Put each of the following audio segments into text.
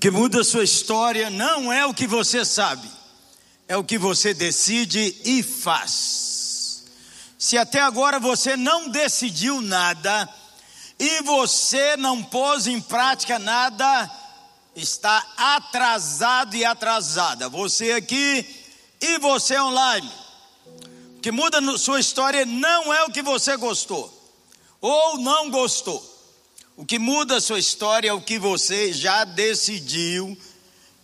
Que muda a sua história não é o que você sabe, é o que você decide e faz. Se até agora você não decidiu nada e você não pôs em prática nada, está atrasado e atrasada. Você aqui e você online. O que muda a sua história não é o que você gostou ou não gostou. O que muda a sua história é o que você já decidiu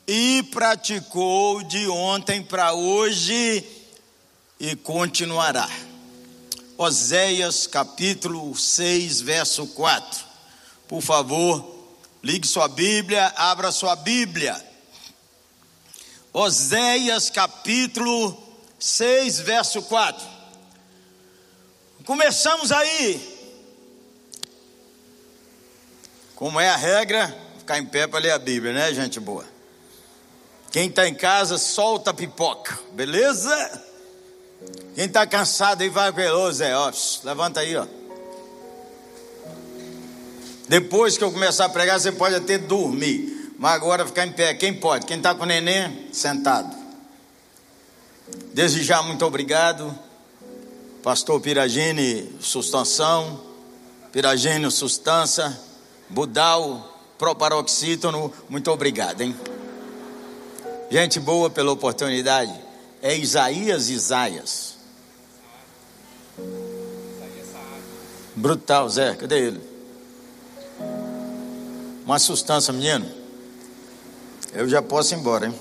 e praticou de ontem para hoje e continuará. Oséias capítulo 6, verso 4. Por favor, ligue sua Bíblia, abra sua Bíblia. Oséias capítulo 6, verso 4. Começamos aí Como é a regra, ficar em pé para ler a Bíblia, né, gente boa? Quem está em casa, solta a pipoca, beleza? Quem está cansado aí, vai pelo Zé, ó, levanta aí, ó. Depois que eu começar a pregar, você pode até dormir, mas agora ficar em pé, quem pode? Quem está com o neném, sentado. Desde já, muito obrigado, Pastor Piragine, sustentação, Piragine, sustância. Budal, proparoxítono, muito obrigado, hein? Gente boa pela oportunidade. É Isaías Isaias. Brutal, Zé, cadê ele? Uma sustância, menino. Eu já posso ir embora, hein?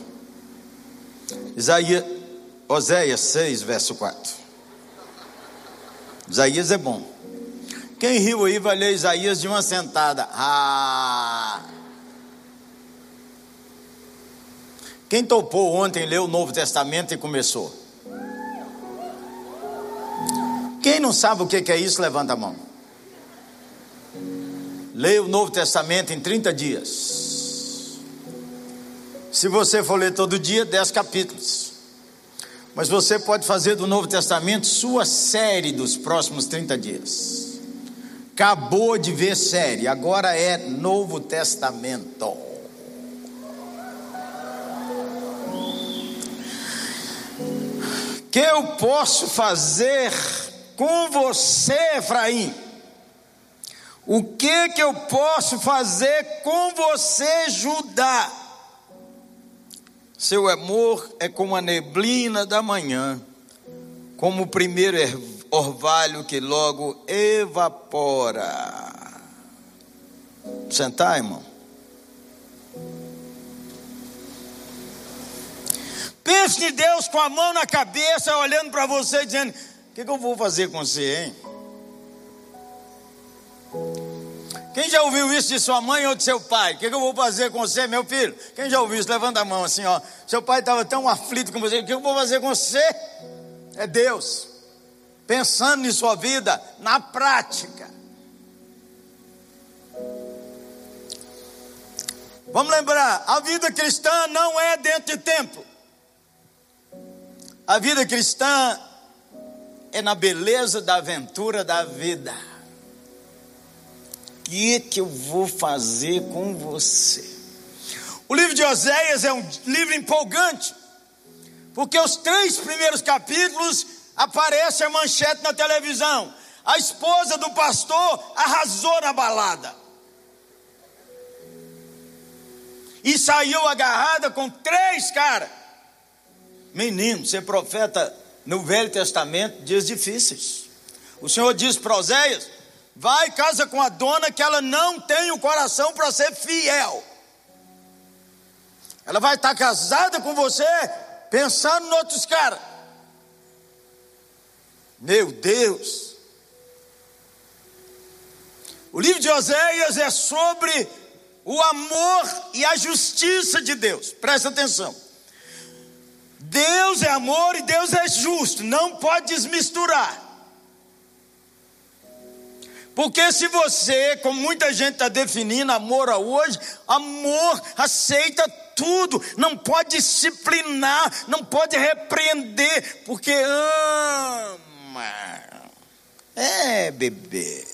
Isaías, Oséias 6, verso 4. Isaías é bom. Quem riu aí vai ler Isaías de uma sentada. Ah! Quem topou ontem ler o Novo Testamento e começou? Quem não sabe o que é isso, levanta a mão. Leia o Novo Testamento em 30 dias. Se você for ler todo dia, 10 capítulos. Mas você pode fazer do Novo Testamento sua série dos próximos 30 dias. Acabou de ver série, agora é Novo Testamento. Que eu posso fazer com você, Efraim? O que que eu posso fazer com você, Judá? Seu amor é como a neblina da manhã, como o primeiro orvalho que logo evapora. Sentar, irmão. Pense em Deus com a mão na cabeça, olhando para você, dizendo: O que, que eu vou fazer com você, hein? Quem já ouviu isso de sua mãe ou de seu pai? O que, que, eu vou fazer com você, meu filho? Quem já ouviu isso? Levanta a mão assim, ó. Seu pai estava tão aflito com você. O que eu vou fazer com você? É Deus pensando em sua vida na prática. Vamos lembrar, a vida cristã não é dentro de templo. A vida cristã é na beleza da aventura da vida. O que, que eu vou fazer com você? O livro de Oséias é um livro empolgante, porque os três primeiros capítulos aparece a manchete na televisão. A esposa do pastor arrasou na balada. E saiu agarrada com três caras. Menino, ser profeta no Velho Testamento, dias difíceis. O Senhor diz para Oséias: vai casa com a dona que ela não tem o coração para ser fiel. Ela vai estar casada com você pensando em outros caras. Meu Deus! O livro de Oséias é sobre o amor e a justiça de Deus. Presta atenção. Deus é amor e Deus é justo, não pode desmisturar. Porque se você, como muita gente está definindo amor a hoje, amor aceita tudo, não pode disciplinar, não pode repreender, porque ama É, bebê.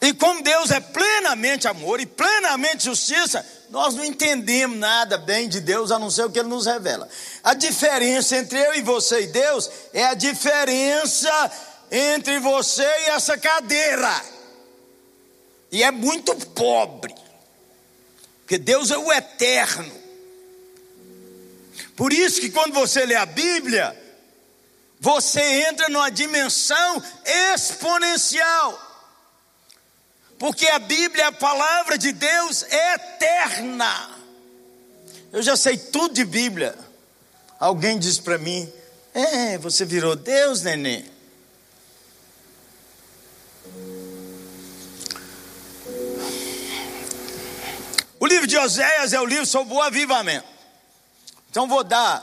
E como Deus é plenamente amor e plenamente justiça, nós não entendemos nada bem de Deus a não ser o que Ele nos revela. A diferença entre eu e você e Deus é a diferença entre você e essa cadeira. E é muito pobre, porque Deus é o eterno. Por isso que quando você lê a Bíblia, você entra numa dimensão exponencial. Porque a Bíblia, a palavra de Deus é eterna. Eu já sei tudo de Bíblia. Alguém diz para mim: É, você virou Deus, neném. O livro de Oséias é o livro sobre o avivamento. Então vou dar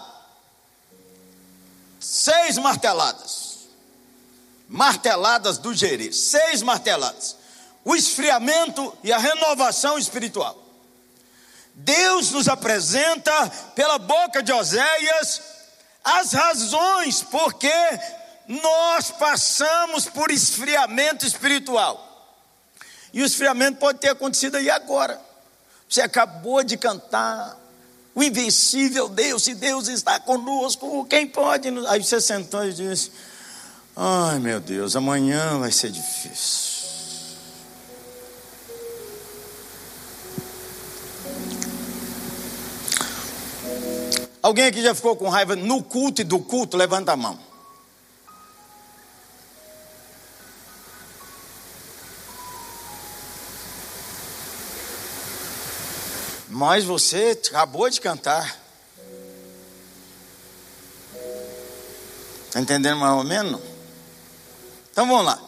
seis marteladas. Marteladas do Gerê. Seis marteladas. O esfriamento e a renovação espiritual. Deus nos apresenta pela boca de Oséias as razões porque nós passamos por esfriamento espiritual. E o esfriamento pode ter acontecido aí agora. Você acabou de cantar o invencível Deus, se Deus está conosco, quem pode? Aí você sentou e disse: Ai meu Deus, amanhã vai ser difícil. Alguém aqui já ficou com raiva no culto e do culto? Levanta a mão. Mas você acabou de cantar. Está entendendo mais ou menos? Então vamos lá.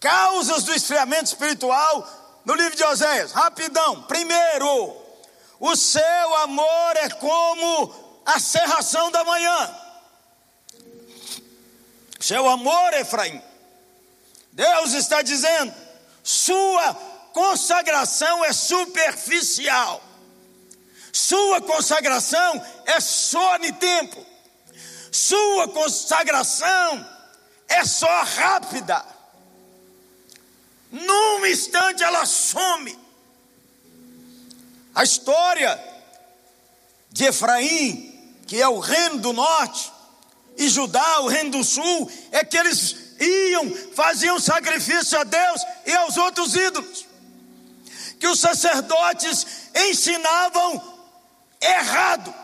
Causas do esfriamento espiritual no livro de Oséias. Rapidão. Primeiro, o seu amor é como a serração da manhã. Seu amor, Efraim. Deus está dizendo: sua consagração é superficial. Sua consagração é só de tempo. Sua consagração é só rápida. Num instante ela some. A história de Efraim, que é o reino do norte, e Judá, o reino do sul, é que eles iam, faziam sacrifício a Deus e aos outros ídolos. Que os sacerdotes ensinavam errado.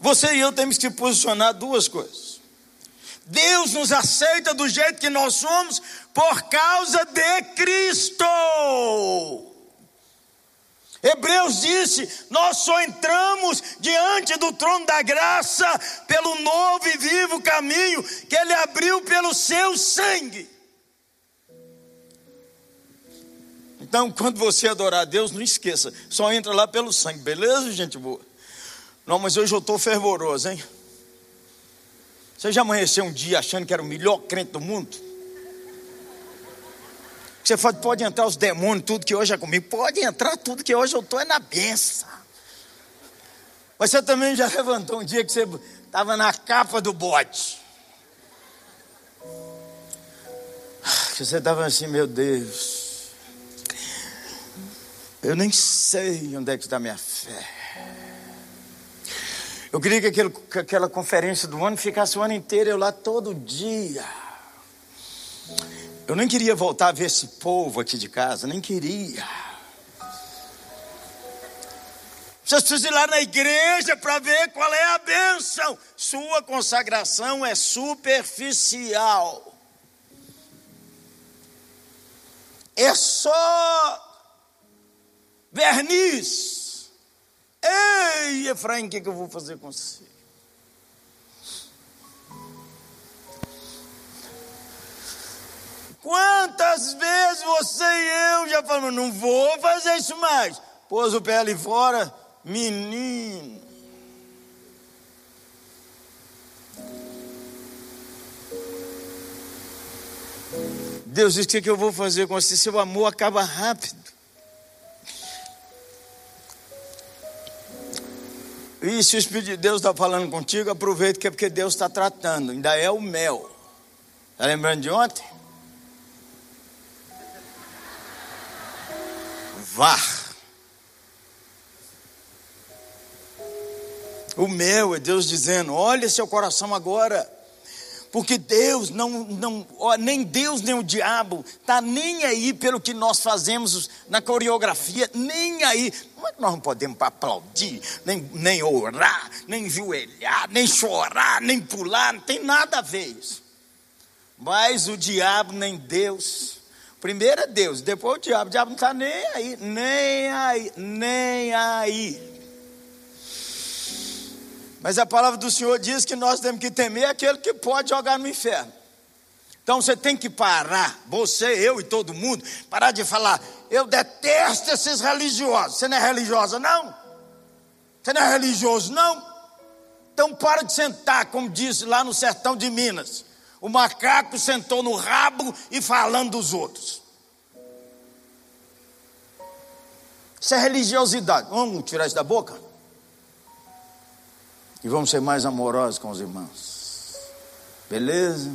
Você e eu temos que posicionar duas coisas. Deus nos aceita do jeito que nós somos por causa de Cristo. Hebreus disse: Nós só entramos diante do trono da graça pelo novo e vivo caminho que Ele abriu pelo seu sangue. Então, quando você adorar a Deus, não esqueça, só entra lá pelo sangue, beleza, gente boa? Não, mas hoje eu estou fervoroso, hein? Você já amanheceu um dia achando que era o melhor crente do mundo? Você pode, pode entrar os demônios, tudo que hoje é comigo, pode entrar tudo que hoje eu estou é na benção. Mas você também já levantou um dia que você estava na capa do bote. Que você estava assim, meu Deus. Eu nem sei onde é que está minha fé. Eu queria que, aquele, que aquela conferência do ano ficasse o ano inteiro, eu lá todo dia. Eu nem queria voltar a ver esse povo aqui de casa, nem queria. Você precisa ir lá na igreja para ver qual é a bênção. Sua consagração é superficial. É só verniz. Ei, Efraim, o que, que eu vou fazer com você? Quantas vezes você e eu já falamos, não vou fazer isso mais. Pôs o pé ali fora, menino. Deus diz: o que, que eu vou fazer com você? Seu amor acaba rápido. E se o Espírito de Deus está falando contigo, aproveita que é porque Deus está tratando, ainda é o mel. Está lembrando de ontem? VAR. O meu é Deus dizendo: olha seu coração agora. Porque Deus não, não nem Deus nem o diabo tá nem aí pelo que nós fazemos na coreografia, nem aí. Nós não podemos aplaudir, nem, nem orar, nem joelhar, nem chorar, nem pular, não tem nada a ver isso. Mas o diabo nem Deus. Primeiro é Deus, depois o diabo. O diabo não está nem aí, nem aí, nem aí. Mas a palavra do Senhor diz que nós temos que temer aquele que pode jogar no inferno. Então você tem que parar, você, eu e todo mundo, parar de falar, eu detesto esses religiosos. Você não é religiosa, não? Você não é religioso, não? Então para de sentar, como disse lá no sertão de Minas. O macaco sentou no rabo e falando dos outros. Isso é religiosidade. Vamos tirar isso da boca? E vamos ser mais amorosos com os irmãos. Beleza?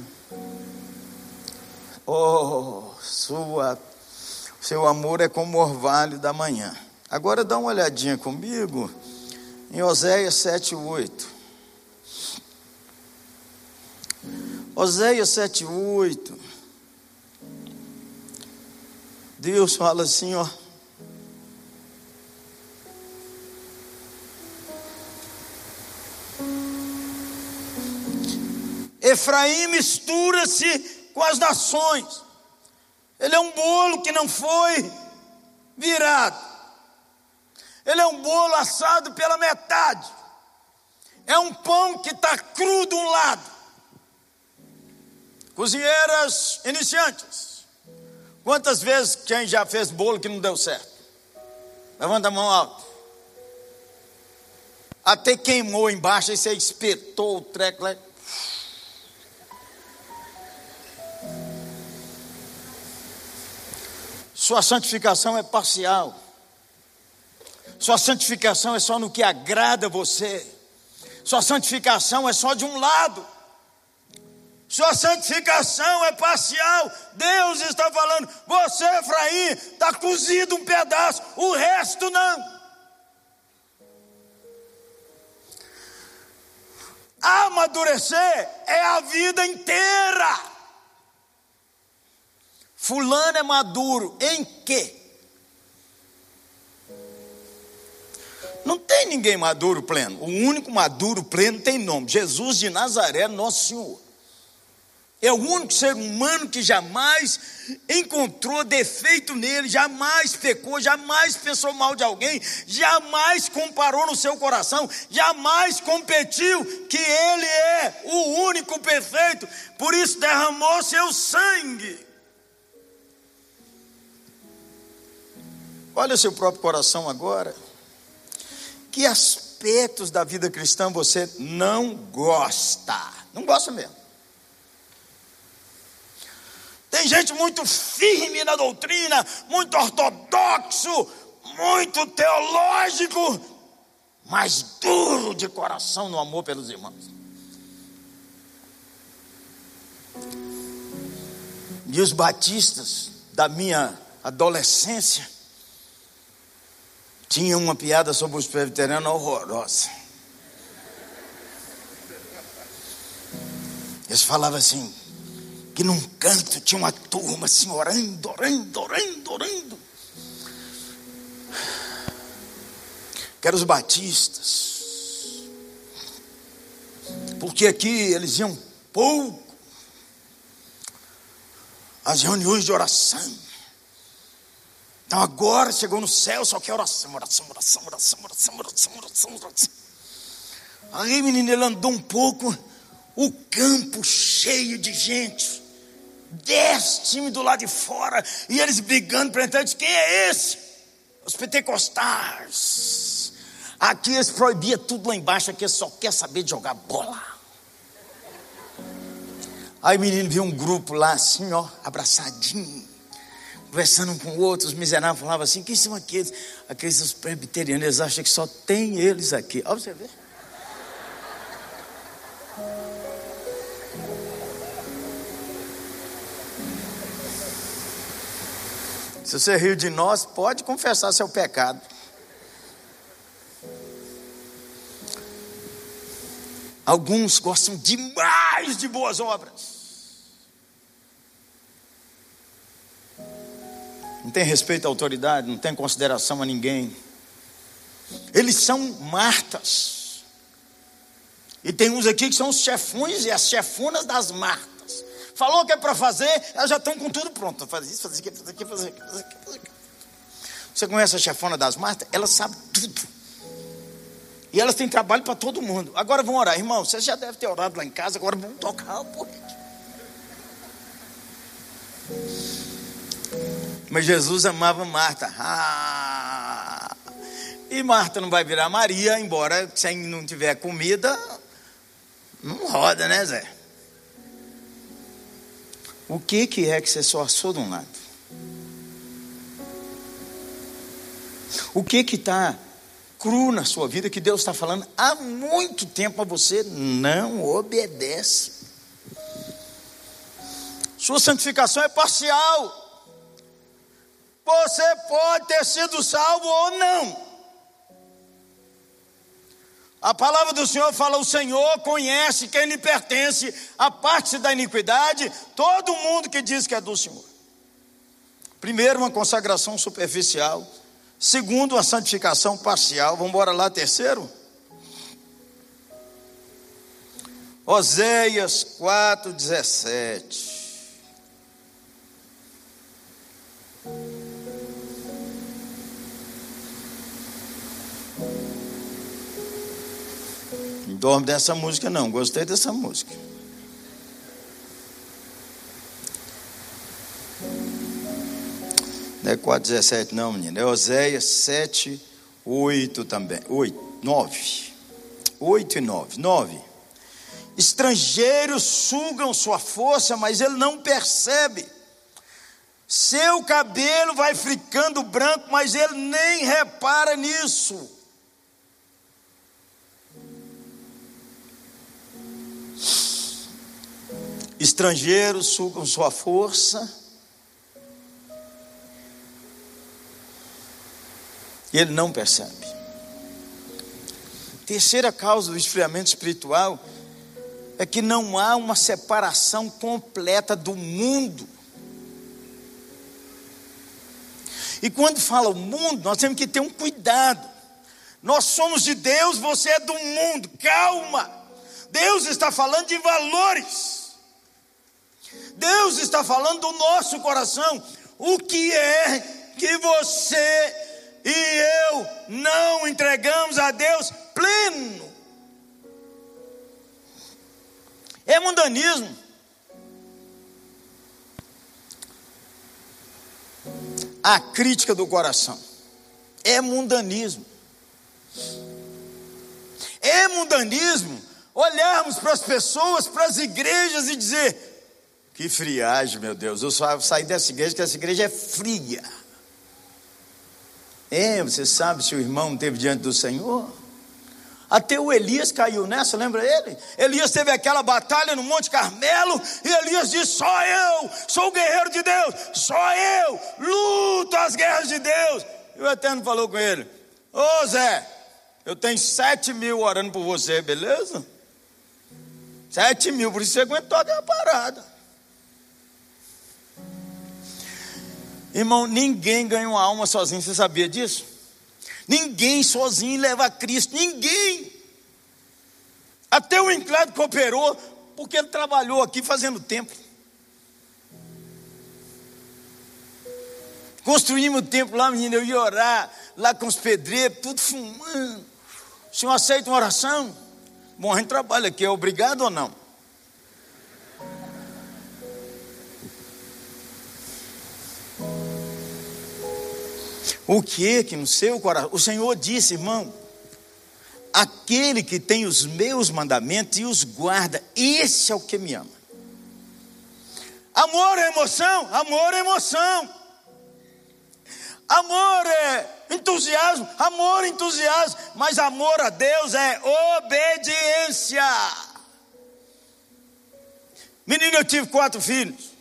Oh, sua, seu amor é como o orvalho da manhã. Agora dá uma olhadinha comigo em Oséias 7, 8. Oséias 7, 8. Deus fala assim, ó. Efraim mistura-se com as nações. Ele é um bolo que não foi virado. Ele é um bolo assado pela metade. É um pão que está cru de um lado. Cozinheiras iniciantes. Quantas vezes quem já fez bolo que não deu certo? Levanta a mão alto. Até queimou embaixo e você espetou o treco lá. Sua santificação é parcial. Sua santificação é só no que agrada você. Sua santificação é só de um lado. Sua santificação é parcial. Deus está falando, você, Efraim, está cozido um pedaço, o resto não. Amadurecer é a vida inteira. Fulano é maduro em quê? Não tem ninguém maduro pleno. O único maduro pleno tem nome: Jesus de Nazaré, nosso Senhor. É o único ser humano que jamais encontrou defeito nele, jamais pecou, jamais pensou mal de alguém, jamais comparou no seu coração, jamais competiu que ele é o único perfeito, por isso derramou seu sangue. Olha o seu próprio coração agora. Que aspectos da vida cristã você não gosta? Não gosta mesmo. Tem gente muito firme na doutrina, muito ortodoxo, muito teológico, mas duro de coração no amor pelos irmãos. E os batistas da minha adolescência tinha uma piada sobre os presbiterianos horrorosa. Eles falavam assim, que num canto tinha uma turma assim, orando, orando, orando, orando. Que eram os batistas. Porque aqui eles iam pouco às reuniões de oração. Então agora chegou no céu, só que oração, oração, oração, oração, oração, oração, oração, oração. Aí, menino, ele andou um pouco, o campo cheio de gente, dez times do lado de fora, e eles brigando para entrar. Quem é esse? Os pentecostais. Aqui eles proibiam tudo lá embaixo, aqui eles só quer saber de jogar bola. Aí o menino viu um grupo lá assim, ó, abraçadinho conversando um com o outro, os miseráveis falavam assim: quem são aqueles? Aqueles presbiterianos, eles acham que só tem eles aqui. Olha você ver. Se você riu de nós, pode confessar seu pecado. Alguns gostam demais de boas obras. Não tem respeito à autoridade, não tem consideração a ninguém. Eles são martas. E tem uns aqui que são os chefões e as chefonas das martas. Falou que é para fazer, elas já estão com tudo pronto. Fazer isso, fazer aquilo, fazer aquilo, fazer aquilo, fazer aquilo. Você conhece a chefona das martas? Ela sabe tudo. E elas têm trabalho para todo mundo. Agora vão orar, irmão. Você já deve ter orado lá em casa, agora vamos tocar o Mas Jesus amava Marta. Ah, e Marta não vai virar Maria, embora se não tiver comida, não roda, né, Zé? O que, que é que você só assou de um lado? O que que está cru na sua vida que Deus está falando há muito tempo a você não obedece. Sua santificação é parcial. Você pode ter sido salvo ou não. A palavra do Senhor fala: o Senhor conhece quem lhe pertence, a parte da iniquidade, todo mundo que diz que é do Senhor. Primeiro, uma consagração superficial. Segundo, a santificação parcial. Vamos embora lá, terceiro? Oséias 4, dorme dessa música, não. Gostei dessa música. Não é 4,17 não, menina. É Oséias 7, 8 também. 8, 9. 8 e 9. 9. Estrangeiros sugam sua força, mas ele não percebe. Seu cabelo vai ficando branco, mas ele nem repara nisso. Estrangeiros sugam sua força, E ele não percebe. Terceira causa do esfriamento espiritual é que não há uma separação completa do mundo. E quando fala o mundo, nós temos que ter um cuidado. Nós somos de Deus, você é do mundo. Calma. Deus está falando de valores. Deus está falando do nosso coração. O que é que você e eu não entregamos a Deus pleno. É mundanismo. A crítica do coração é mundanismo. É mundanismo olharmos para as pessoas, para as igrejas e dizer: que friagem, meu Deus, eu só sair dessa igreja, que essa igreja é fria. É, você sabe se o irmão teve diante do Senhor? Até o Elias caiu nessa, lembra ele? Elias teve aquela batalha no Monte Carmelo e Elias disse: Só eu sou o guerreiro de Deus, só eu luto as guerras de Deus. E o Eterno falou com ele: Ô Zé, eu tenho sete mil orando por você, beleza? Sete mil, por isso você aguentou a parada. Irmão, ninguém ganha uma alma sozinho, você sabia disso? Ninguém sozinho leva a Cristo, ninguém. Até o enclave cooperou, porque ele trabalhou aqui fazendo templo. Construímos o templo lá, menino, eu ia orar, lá com os pedreiros, tudo fumando. O senhor aceita uma oração? Bom, a gente trabalha aqui, é obrigado ou não? O que que no seu coração? O Senhor disse, irmão, aquele que tem os meus mandamentos e os guarda, esse é o que me ama. Amor é emoção, amor é emoção. Amor é entusiasmo, amor é entusiasmo, mas amor a Deus é obediência. Menino, eu tive quatro filhos.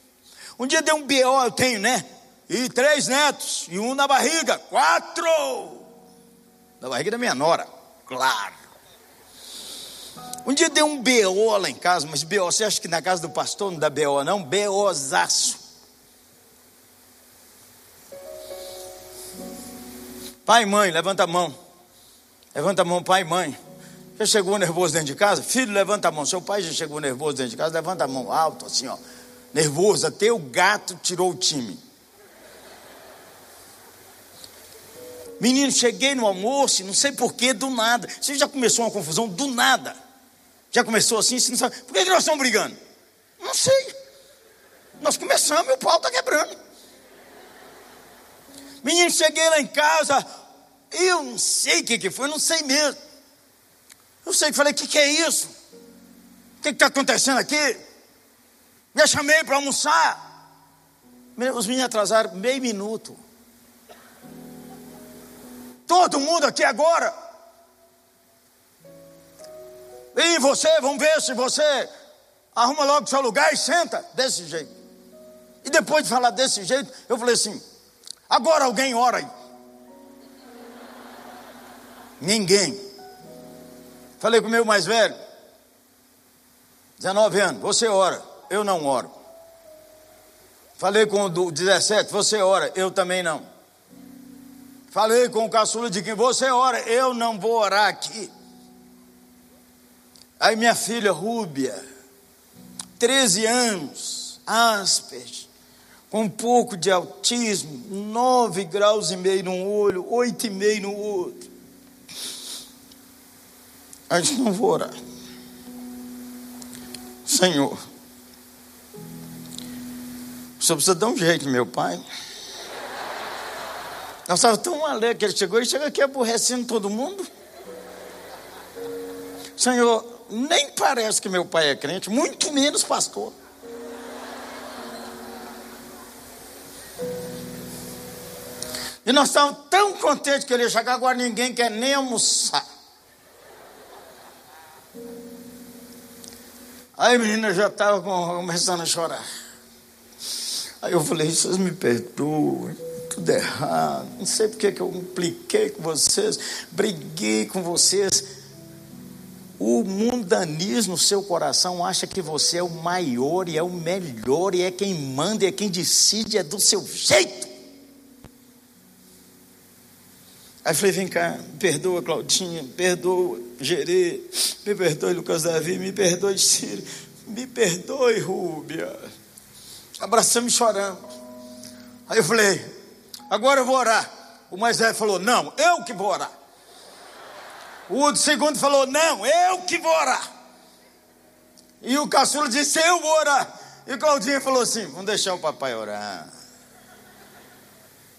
Um dia deu um BO, eu tenho, né? E três netos, e um na barriga, quatro. Na barriga da minha nora, claro. Um dia deu um BO lá em casa, mas BO, você acha que na casa do pastor não dá BO não? BOzaço. Pai e mãe, levanta a mão. Levanta a mão, pai e mãe. Já chegou nervoso dentro de casa? Filho, levanta a mão. Seu pai já chegou nervoso dentro de casa? Levanta a mão alto, assim, ó. Nervoso, até o gato tirou o time. Menino, cheguei no almoço, não sei porquê, do nada. Você já começou uma confusão do nada. Já começou assim, você não sabe. Por que nós estamos brigando? Não sei. Nós começamos e o pau está quebrando. Menino, cheguei lá em casa, eu não sei o que, que foi, não sei mesmo. Eu sei que falei, o que, que é isso? O que está acontecendo aqui? Me chamei para almoçar. Os meninos atrasaram meio minuto. Todo mundo aqui agora. E você, vamos ver se você arruma logo seu lugar e senta desse jeito. E depois de falar desse jeito, eu falei assim: agora alguém ora aí. Ninguém. Falei com o meu mais velho, 19 anos, você ora, eu não oro. Falei com o 17, você ora, eu também não. Falei com o caçula de quem você ora, eu não vou orar aqui. Aí minha filha Rúbia, 13 anos, Asperger, com um pouco de autismo, 9 graus e meio num olho, 8 e meio no outro. A gente não vou orar. Senhor, o senhor precisa dar um jeito, meu pai. Nós estávamos tão alegres que ele chegou, ele chega aqui aborrecendo todo mundo. Senhor, nem parece que meu pai é crente, muito menos pastor. E nós estávamos tão contentes que ele ia chegar, agora ninguém quer nem almoçar. Aí a menina já estava começando a chorar. Aí eu falei, vocês me perdoem, tudo errado. Não sei porque que eu impliquei com vocês, briguei com vocês. O mundanismo no seu coração acha que você é o maior e é o melhor e é quem manda e é quem decide, é do seu jeito. Aí falei, vem cá, me perdoa Claudinha, me perdoa Gerê, me perdoe Lucas Davi, me perdoe Ciro, me perdoe Rúbia. Abraçamos e choramos. Aí eu falei, agora eu vou orar. O mais velho falou, não, eu que vou orar. O segundo falou: Não, eu que vou orar. E o caçula disse: Eu vou orar. E o Claudinho falou assim: Vamos deixar o papai orar.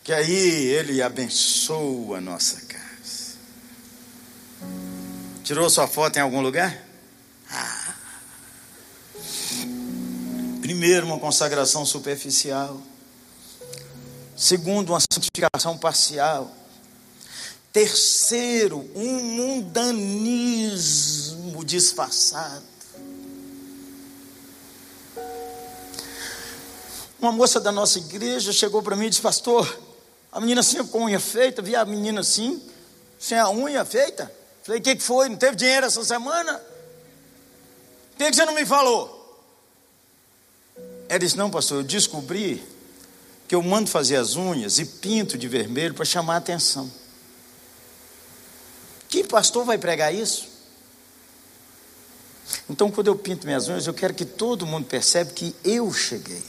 Que aí ele abençoa a nossa casa. Tirou sua foto em algum lugar? Ah. Primeiro, uma consagração superficial. Segundo, uma santificação parcial. Terceiro, um mundanismo disfarçado. Uma moça da nossa igreja chegou para mim e disse: Pastor, a menina assim com a unha feita, vi a menina assim, sem a unha feita. Falei: O que, que foi? Não teve dinheiro essa semana? Por que, que você não me falou? Ela disse: Não, pastor, eu descobri que eu mando fazer as unhas e pinto de vermelho para chamar a atenção. Que pastor vai pregar isso? Então, quando eu pinto minhas unhas, eu quero que todo mundo perceba que eu cheguei.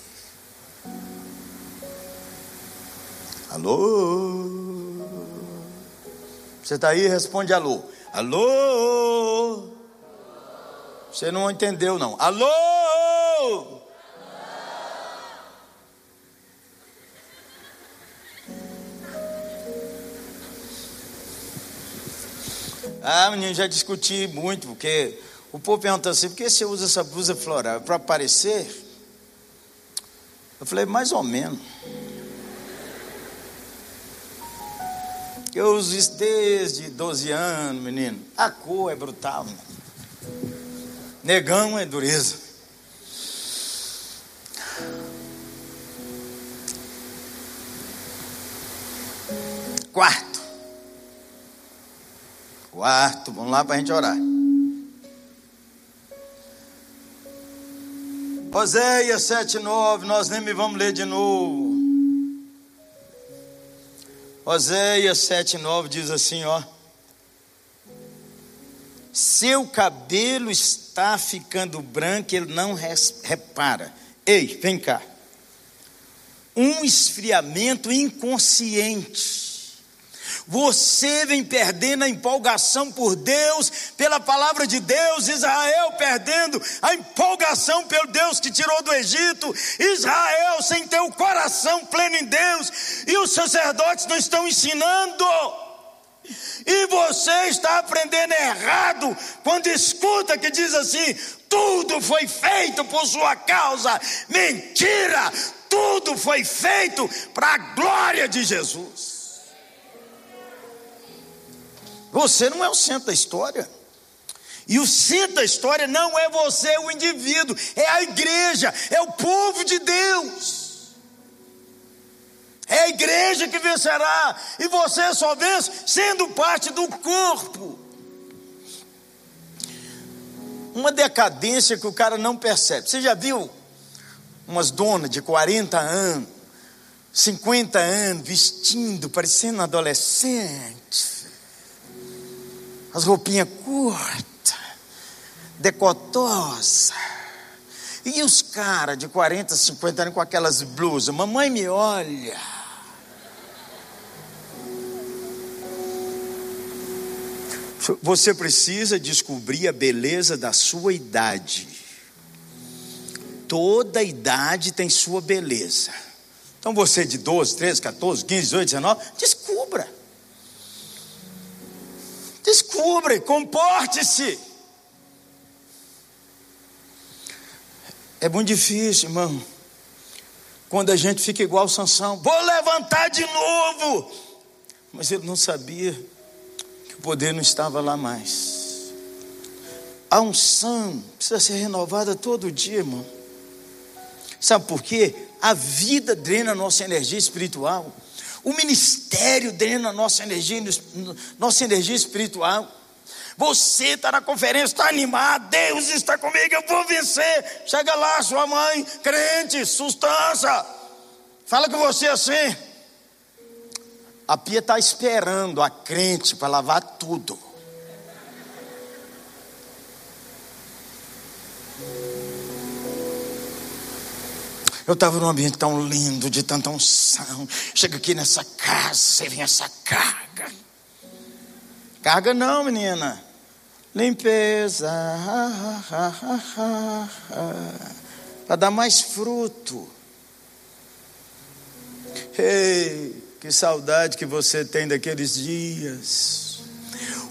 Alô? Você está aí? Responde alô. Alô? Você não entendeu, não. Alô? Ah, menino, já discuti muito, porque o povo pergunta assim: por que você usa essa blusa floral? Para aparecer? Eu falei, mais ou menos. Eu uso isso desde 12 anos, menino. A cor é brutal. Mano. Negão é dureza. Quarto, vamos lá para a gente orar. Oséias 7,9, nós nem vamos ler de novo. Oséias 7,9 diz assim: ó. Seu cabelo está ficando branco, ele não repara. Ei, vem cá. Um esfriamento inconsciente você vem perdendo a empolgação por Deus, pela palavra de Deus, Israel perdendo a empolgação pelo Deus que tirou do Egito, Israel sem ter o coração pleno em Deus, e os sacerdotes não estão ensinando. E você está aprendendo errado quando escuta que diz assim: tudo foi feito por sua causa. Mentira! Tudo foi feito para a glória de Jesus. Você não é o centro da história. E o centro da história não é você, o indivíduo, é a igreja, é o povo de Deus. É a igreja que vencerá, e você só vence sendo parte do corpo. Uma decadência que o cara não percebe. Você já viu umas donas de 40 anos, 50 anos, vestindo, parecendo adolescente? As roupinhas curtas, decotosa. E os caras de 40, 50 anos com aquelas blusas, mamãe me olha. Você precisa descobrir a beleza da sua idade. Toda idade tem sua beleza. Então você de 12, 13, 14, 15, 18, 19, descubra. Descubra, comporte-se. É muito difícil, irmão. Quando a gente fica igual Sansão, vou levantar de novo. Mas ele não sabia que o poder não estava lá mais. A unção precisa ser renovada todo dia, irmão. Sabe por quê? A vida drena a nossa energia espiritual. O ministério drena nossa energia, nossa energia espiritual. Você está na conferência, está animado, Deus está comigo, eu vou vencer. Chega lá, sua mãe, crente, sustância. Fala com você assim. A pia está esperando a crente para lavar tudo. Eu estava num ambiente tão lindo, de tanta unção. Chega aqui nessa casa, você vem essa carga. Carga não, menina. Limpeza. Para dar mais fruto. Ei, que saudade que você tem daqueles dias.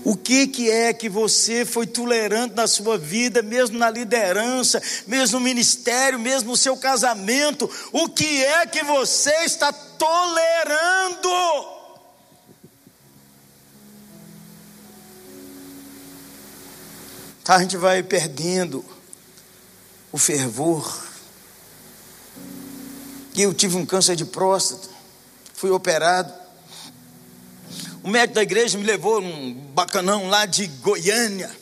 O que, que é que você foi tolerante na sua vida, mesmo na liderança, mesmo no ministério, mesmo no seu casamento? O que é que você está tolerando? Tá, a gente vai perdendo o fervor. Eu tive um câncer de próstata, fui operado. O médico da igreja me levou num bacanão lá de Goiânia.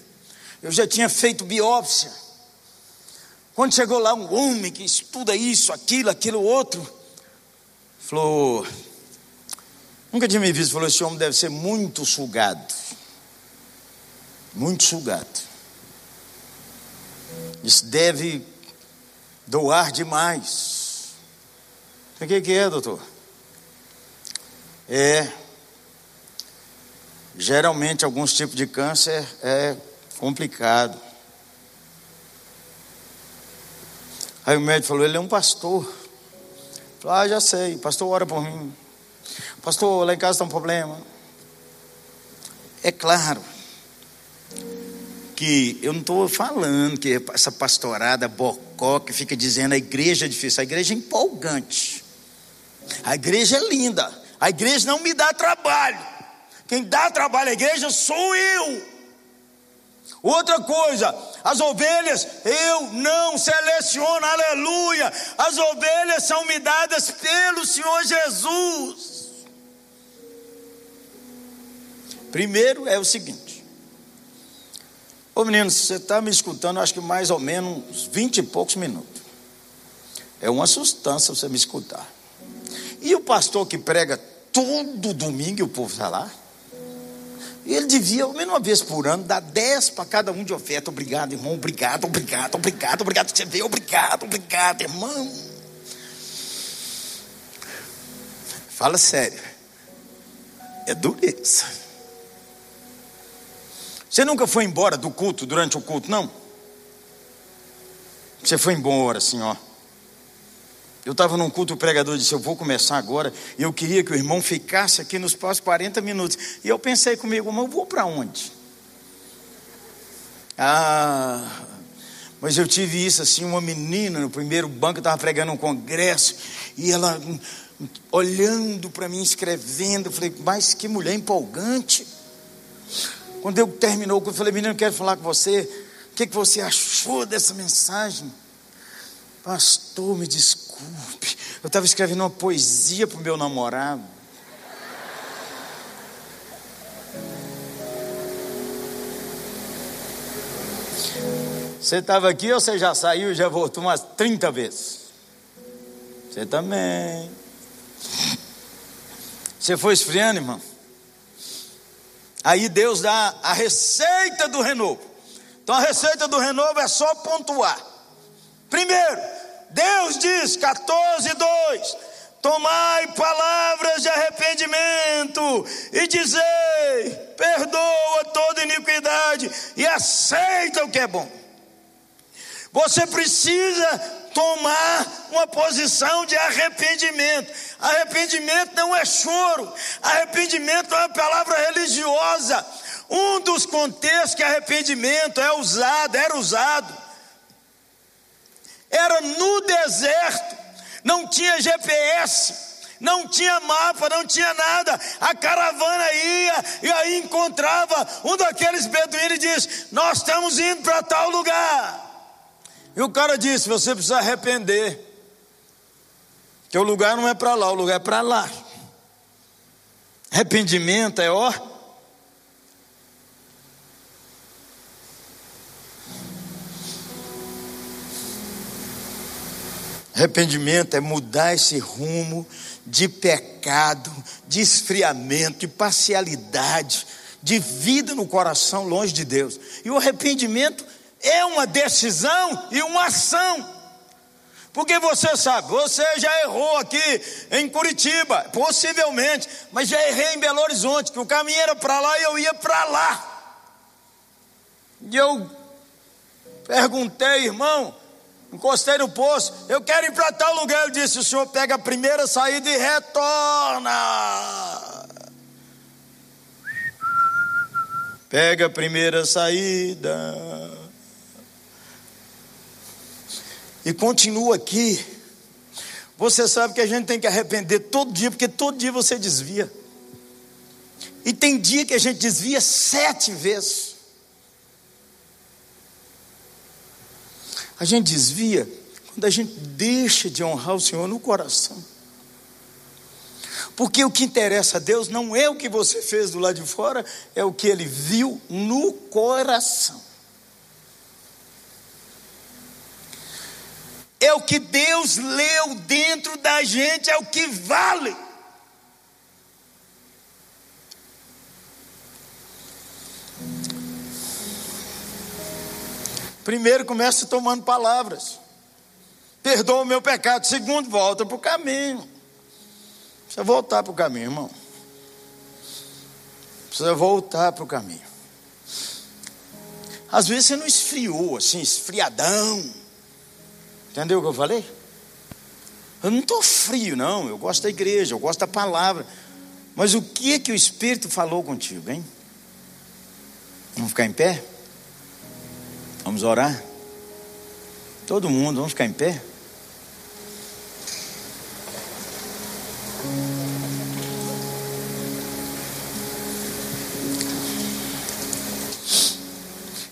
Eu já tinha feito biópsia. Quando chegou lá um homem que estuda isso, aquilo, aquilo outro, falou, nunca tinha me visto, falou, esse homem deve ser muito sugado. Muito sugado. Isso deve doar demais. O que, que é, doutor? É Geralmente, alguns tipos de câncer é complicado. Aí o médico falou: ele é um pastor. Falei, ah, já sei, pastor ora por mim. Pastor, lá em casa está um problema. É claro que eu não estou falando que essa pastorada bocó que fica dizendo a igreja é difícil, a igreja é empolgante. A igreja é linda. A igreja não me dá trabalho. Quem dá trabalho à igreja sou eu. Outra coisa, as ovelhas eu não seleciono, aleluia. As ovelhas são me dadas pelo Senhor Jesus. Primeiro é o seguinte. Ô menino, você está me escutando, acho que mais ou menos uns vinte e poucos minutos. É uma sustância você me escutar. E o pastor que prega todo domingo e o povo está lá? Ele devia, ao menos uma vez por ano, dar dez para cada um de oferta. Obrigado, irmão. Obrigado, obrigado, obrigado, obrigado. Você veio, obrigado, obrigado, irmão. Fala sério. É dureza. Você nunca foi embora do culto durante o culto, não? Você foi embora, ó. Eu estava num culto, o pregador disse: Eu vou começar agora. E eu queria que o irmão ficasse aqui nos próximos 40 minutos. E eu pensei comigo: Mas eu vou para onde? Ah, mas eu tive isso assim: uma menina no primeiro banco, estava pregando um congresso. E ela olhando para mim, escrevendo. Eu falei: Mas que mulher empolgante. Quando eu terminou, eu falei: Menino, eu quero falar com você. O que, que você achou dessa mensagem? Pastor, me desculpe. Eu estava escrevendo uma poesia para o meu namorado. Você estava aqui ou você já saiu e já voltou umas 30 vezes? Você também. Você foi esfriando, irmão? Aí Deus dá a receita do renovo. Então a receita do renovo é só pontuar. Primeiro, Deus diz, 14, 2: Tomai palavras de arrependimento e dizei: perdoa toda iniquidade e aceita o que é bom. Você precisa tomar uma posição de arrependimento. Arrependimento não é choro, arrependimento é uma palavra religiosa. Um dos contextos que arrependimento é usado, era usado, era no deserto, não tinha GPS, não tinha mapa, não tinha nada. A caravana ia e aí encontrava um daqueles beduínos e diz: Nós estamos indo para tal lugar. E o cara disse: Você precisa arrepender, que o lugar não é para lá, o lugar é para lá. Arrependimento é ó Arrependimento é mudar esse rumo de pecado, de esfriamento, de parcialidade, de vida no coração longe de Deus. E o arrependimento é uma decisão e uma ação. Porque você sabe, você já errou aqui em Curitiba, possivelmente, mas já errei em Belo Horizonte, que o caminho era para lá e eu ia para lá. E eu perguntei, irmão, encostei no poço, eu quero ir para tal lugar. Ele disse: o senhor pega a primeira saída e retorna. Pega a primeira saída. E continua aqui. Você sabe que a gente tem que arrepender todo dia, porque todo dia você desvia. E tem dia que a gente desvia sete vezes. A gente desvia quando a gente deixa de honrar o Senhor no coração. Porque o que interessa a Deus não é o que você fez do lado de fora, é o que ele viu no coração. É o que Deus leu dentro da gente, é o que vale. Primeiro, começa tomando palavras. Perdoa o meu pecado. Segundo, volta para o caminho. Precisa voltar para o caminho, irmão. Precisa voltar para o caminho. Às vezes você não esfriou, assim, esfriadão. Entendeu o que eu falei? Eu não estou frio, não. Eu gosto da igreja, eu gosto da palavra. Mas o que é que o Espírito falou contigo, hein? Vamos ficar em pé? Vamos orar? Todo mundo, vamos ficar em pé?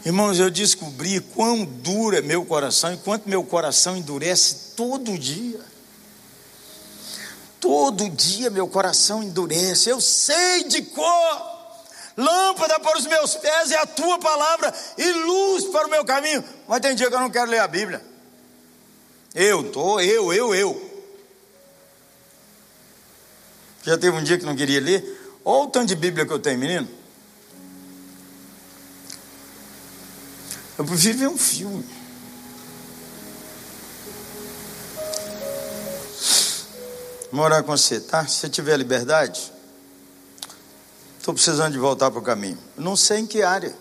Irmãos, eu descobri quão duro é meu coração e quanto meu coração endurece todo dia. Todo dia meu coração endurece. Eu sei de cor lâmpada para os meus pés e a tua palavra e luz para o meu caminho. Mas tem dia que eu não quero ler a Bíblia. Eu tô, eu, eu, eu. Já teve um dia que não queria ler? Olha o tanto de Bíblia que eu tenho, menino. Eu prefiro ver um filme. Morar com você, tá? Se você tiver liberdade, estou precisando de voltar para o caminho. Não sei em que área.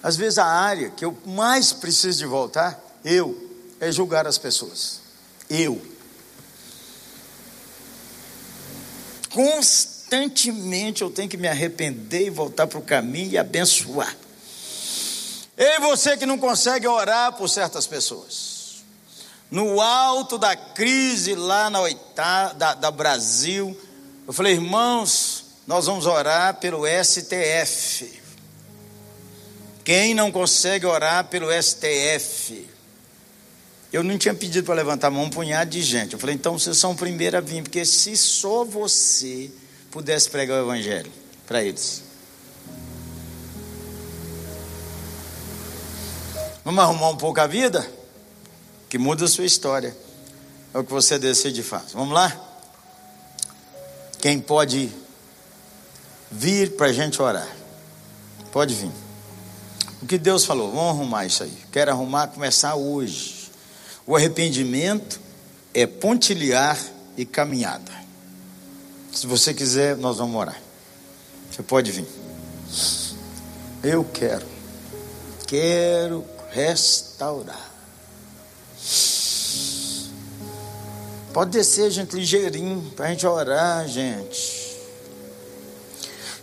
Às vezes a área que eu mais preciso de voltar, eu, é julgar as pessoas. Eu. Constantemente eu tenho que me arrepender e voltar para o caminho e abençoar. Ei, você que não consegue orar por certas pessoas. No alto da crise lá na oitava, da, da Brasil, eu falei, irmãos, nós vamos orar pelo STF. Quem não consegue orar pelo STF? Eu não tinha pedido para levantar a mão um punhado de gente. Eu falei, então vocês são o primeiro a vir, porque se só você pudesse pregar o Evangelho para eles. Vamos arrumar um pouco a vida? Que muda a sua história. É o que você decide e faz. Vamos lá? Quem pode vir para a gente orar? Pode vir. O que Deus falou, vamos arrumar isso aí. Quero arrumar, começar hoje. O arrependimento é pontilhar e caminhada. Se você quiser, nós vamos orar. Você pode vir. Eu quero. Quero restaurar. Pode descer, gente, ligeirinho, para a gente orar, gente.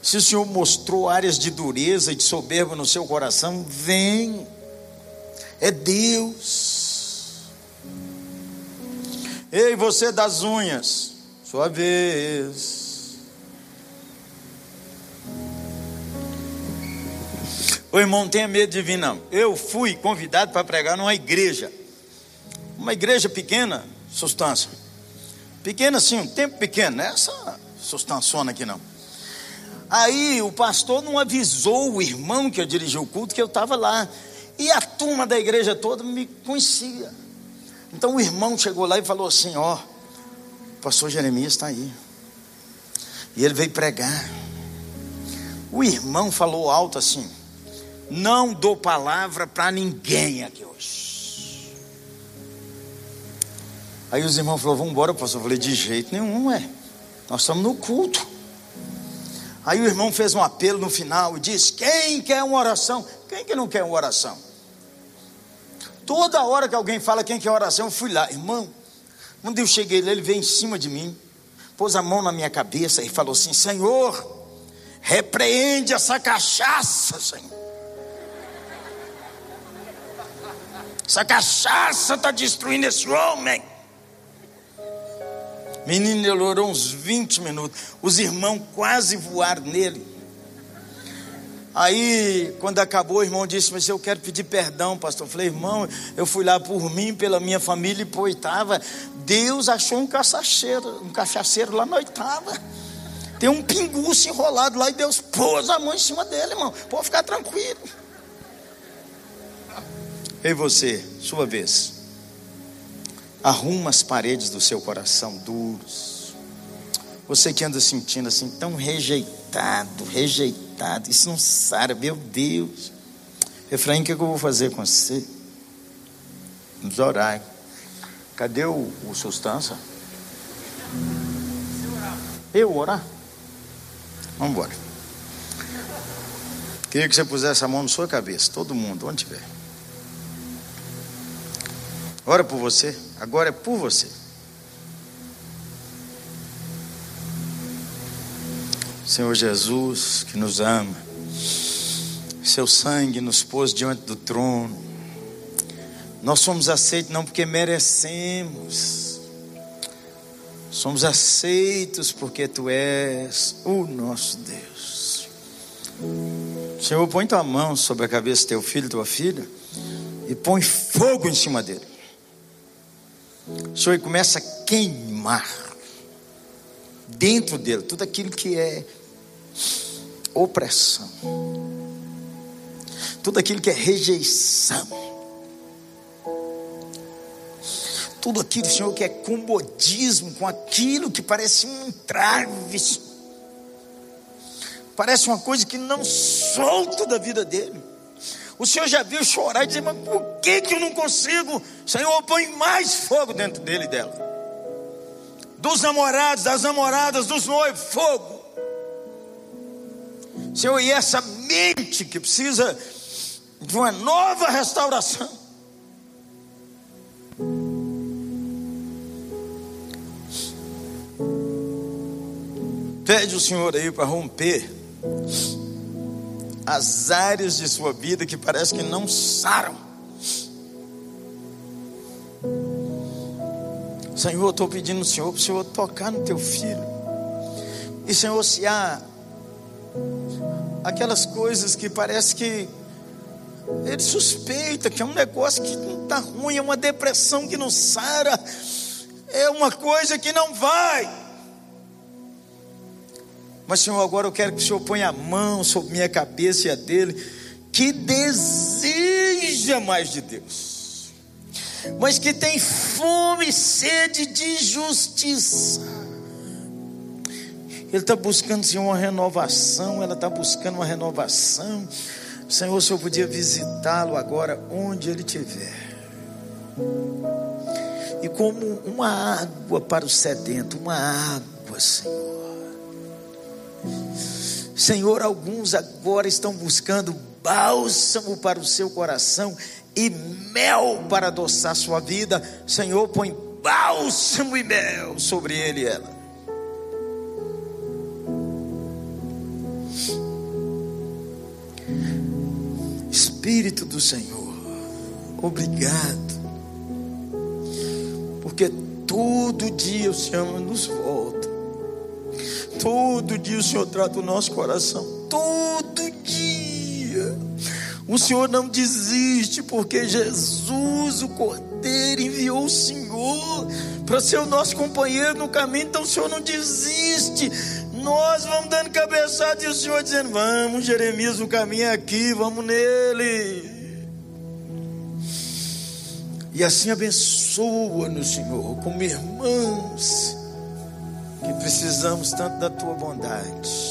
Se o Senhor mostrou áreas de dureza e de soberba no seu coração, vem. É Deus. Ei, você das unhas, sua vez. O irmão tenha medo de vir, não. Eu fui convidado para pregar numa igreja. Uma igreja pequena, sustância. Pequena assim, um tempo pequeno, não é essa sustanciona aqui não. Aí o pastor não avisou o irmão que eu dirigi o culto que eu estava lá. E a turma da igreja toda me conhecia. Então o irmão chegou lá e falou assim: Ó, o pastor Jeremias está aí. E ele veio pregar. O irmão falou alto assim: não dou palavra para ninguém aqui hoje. Aí os irmãos falaram, vamos embora, pastor. Eu falei, de jeito nenhum, é. Nós estamos no culto. Aí o irmão fez um apelo no final e disse: Quem quer uma oração? Quem que não quer uma oração? Toda hora que alguém fala quem quer oração, eu fui lá, irmão. Quando eu cheguei lá, ele veio em cima de mim, pôs a mão na minha cabeça e falou assim: Senhor, repreende essa cachaça, Senhor. Essa cachaça está destruindo esse homem. Menino, ele orou uns 20 minutos. Os irmãos quase voaram nele. Aí, quando acabou, o irmão disse: Mas eu quero pedir perdão, pastor. Eu falei, irmão, eu fui lá por mim, pela minha família, e por oitava. Deus achou um cachaceiro, um cachaceiro lá na oitava. Tem um pinguço enrolado lá e Deus pôs a mão em cima dele, irmão. Pode ficar tranquilo. Ei você, sua vez. Arruma as paredes do seu coração duros. Você que anda sentindo assim tão rejeitado, rejeitado, isso não sabe, meu Deus. Efraim, o que, é que eu vou fazer com você? Vamos orar. Cadê o, o sustância? Eu orar? Vamos embora. Queria que você pusesse a mão na sua cabeça, todo mundo, onde estiver. Ora por você, agora é por você. Senhor Jesus, que nos ama, seu sangue nos pôs diante do trono. Nós somos aceitos não porque merecemos, somos aceitos porque tu és o nosso Deus. Senhor, põe tua mão sobre a cabeça do teu filho e tua filha e põe fogo em cima dele. Senhor, começa a queimar dentro dele tudo aquilo que é opressão, tudo aquilo que é rejeição, tudo aquilo, Senhor, que é comodismo com aquilo que parece um entrave, parece uma coisa que não solta da vida dele. O Senhor já viu chorar e dizer, mas por que, que eu não consigo? Senhor, põe mais fogo dentro dele e dela. Dos namorados, das namoradas, dos noivos, fogo. Senhor, e essa mente que precisa de uma nova restauração. Pede o Senhor aí para romper as áreas de sua vida que parece que não saram. Senhor, eu estou pedindo ao Senhor para o Senhor tocar no teu filho. E Senhor, se há aquelas coisas que parece que ele suspeita que é um negócio que não está ruim, é uma depressão que não sara, é uma coisa que não vai. Mas, Senhor, agora eu quero que o Senhor ponha a mão sobre minha cabeça e a dele, que deseja mais de Deus, mas que tem fome e sede de justiça. Ele está buscando, Senhor, uma renovação, ela está buscando uma renovação. Senhor, o Senhor podia visitá-lo agora, onde ele estiver. E como uma água para o sedento, uma água, Senhor Senhor, alguns agora estão buscando bálsamo para o seu coração e mel para adoçar sua vida. Senhor, põe bálsamo e mel sobre ele e ela. Espírito do Senhor, obrigado, porque todo dia o Senhor nos volta Todo dia o Senhor trata o nosso coração. Todo dia. O Senhor não desiste, porque Jesus, o Cordeiro, enviou o Senhor para ser o nosso companheiro no caminho. Então o Senhor não desiste. Nós vamos dando cabeçada e o Senhor dizendo: Vamos, Jeremias, o caminho é aqui, vamos nele. E assim abençoa-nos, Senhor, como irmãos que precisamos tanto da tua bondade.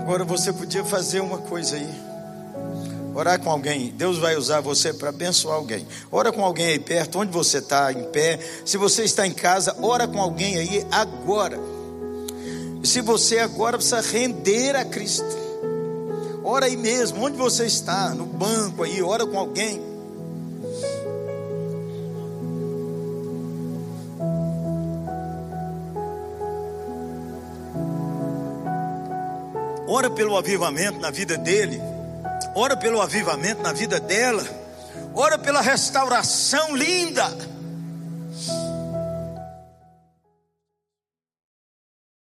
Agora você podia fazer uma coisa aí. Orar com alguém, Deus vai usar você para abençoar alguém. Ora com alguém aí perto, onde você está, em pé. Se você está em casa, ora com alguém aí agora. Se você agora precisa render a Cristo, ora aí mesmo, onde você está, no banco aí, ora com alguém. Ora pelo avivamento na vida dele, ora pelo avivamento na vida dela, ora pela restauração linda